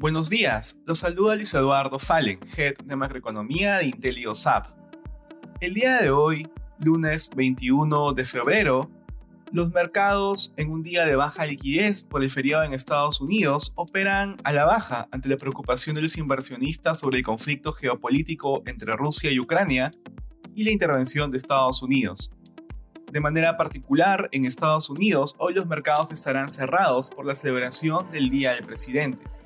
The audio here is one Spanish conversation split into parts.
Buenos días, los saluda Luis Eduardo Fallen, Head de Macroeconomía de IntelioSAP. El día de hoy, lunes 21 de febrero, los mercados en un día de baja liquidez por el feriado en Estados Unidos operan a la baja ante la preocupación de los inversionistas sobre el conflicto geopolítico entre Rusia y Ucrania y la intervención de Estados Unidos. De manera particular, en Estados Unidos, hoy los mercados estarán cerrados por la celebración del Día del Presidente.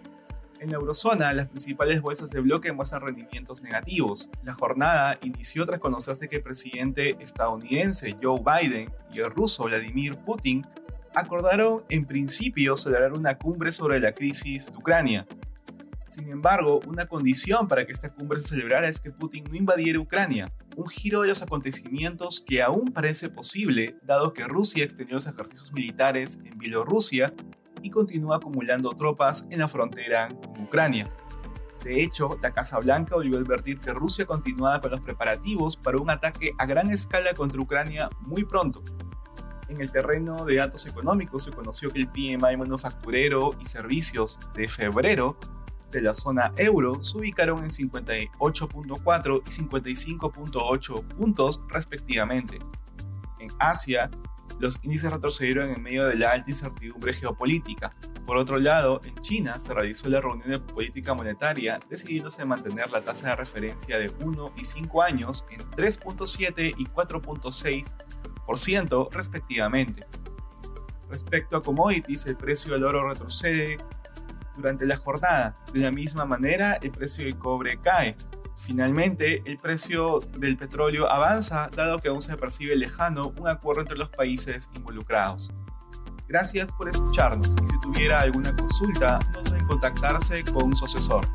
En la eurozona, las principales bolsas de bloque muestran rendimientos negativos. La jornada inició tras conocerse que el presidente estadounidense Joe Biden y el ruso Vladimir Putin acordaron en principio celebrar una cumbre sobre la crisis de Ucrania. Sin embargo, una condición para que esta cumbre se celebrara es que Putin no invadiera Ucrania, un giro de los acontecimientos que aún parece posible dado que Rusia extendió los ejercicios militares en Bielorrusia y continúa acumulando tropas en la frontera con Ucrania. De hecho, la Casa Blanca volvió a advertir que Rusia continuaba con los preparativos para un ataque a gran escala contra Ucrania muy pronto. En el terreno de datos económicos se conoció que el PMI manufacturero y servicios de febrero de la zona euro se ubicaron en 58.4 y 55.8 puntos respectivamente. En Asia, los índices retrocedieron en medio de la alta incertidumbre geopolítica. Por otro lado, en China se realizó la reunión de política monetaria decidiéndose mantener la tasa de referencia de 1 y 5 años en 3.7 y 4.6% respectivamente. Respecto a commodities, el precio del oro retrocede durante la jornada. De la misma manera, el precio del cobre cae, Finalmente, el precio del petróleo avanza dado que aún se percibe lejano un acuerdo entre los países involucrados. Gracias por escucharnos y si tuviera alguna consulta, no duden en contactarse con su asesor.